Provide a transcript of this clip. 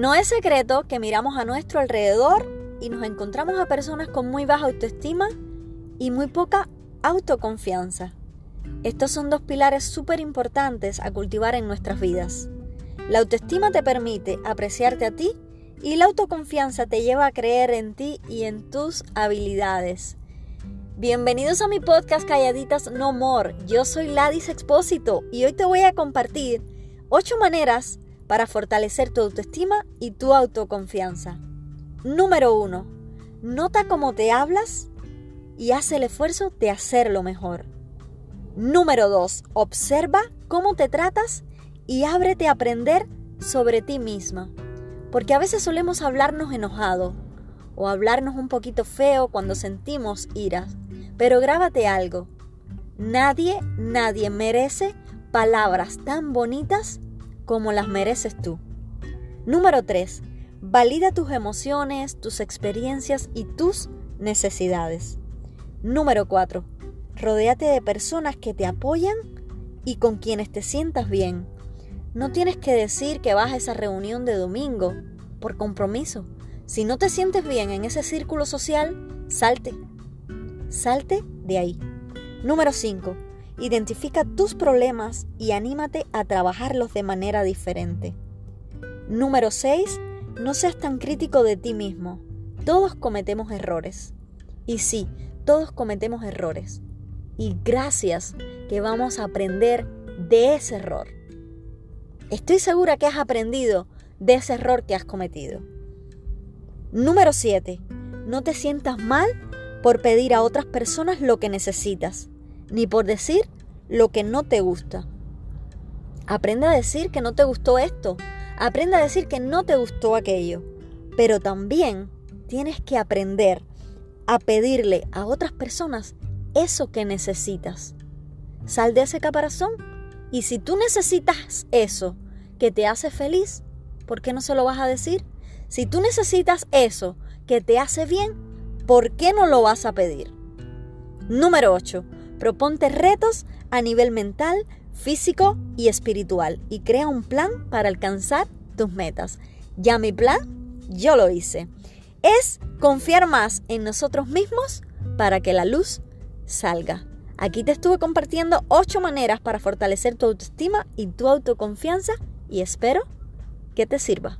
No es secreto que miramos a nuestro alrededor y nos encontramos a personas con muy baja autoestima y muy poca autoconfianza. Estos son dos pilares súper importantes a cultivar en nuestras vidas. La autoestima te permite apreciarte a ti y la autoconfianza te lleva a creer en ti y en tus habilidades. Bienvenidos a mi podcast Calladitas No More. Yo soy Ladis Expósito y hoy te voy a compartir 8 maneras para fortalecer tu autoestima y tu autoconfianza. Número 1. Nota cómo te hablas y haz el esfuerzo de hacerlo mejor. Número 2. Observa cómo te tratas y ábrete a aprender sobre ti misma. Porque a veces solemos hablarnos enojado o hablarnos un poquito feo cuando sentimos ira. Pero grábate algo. Nadie, nadie merece palabras tan bonitas como las mereces tú. Número 3. Valida tus emociones, tus experiencias y tus necesidades. Número 4. Rodéate de personas que te apoyan y con quienes te sientas bien. No tienes que decir que vas a esa reunión de domingo por compromiso. Si no te sientes bien en ese círculo social, salte. Salte de ahí. Número 5. Identifica tus problemas y anímate a trabajarlos de manera diferente. Número 6. No seas tan crítico de ti mismo. Todos cometemos errores. Y sí, todos cometemos errores. Y gracias que vamos a aprender de ese error. Estoy segura que has aprendido de ese error que has cometido. Número 7. No te sientas mal por pedir a otras personas lo que necesitas ni por decir lo que no te gusta. Aprende a decir que no te gustó esto. Aprende a decir que no te gustó aquello. Pero también tienes que aprender a pedirle a otras personas eso que necesitas. Sal de ese caparazón y si tú necesitas eso que te hace feliz, ¿por qué no se lo vas a decir? Si tú necesitas eso que te hace bien, ¿por qué no lo vas a pedir? Número 8. Proponte retos a nivel mental, físico y espiritual y crea un plan para alcanzar tus metas. Ya mi plan, yo lo hice. Es confiar más en nosotros mismos para que la luz salga. Aquí te estuve compartiendo 8 maneras para fortalecer tu autoestima y tu autoconfianza y espero que te sirva.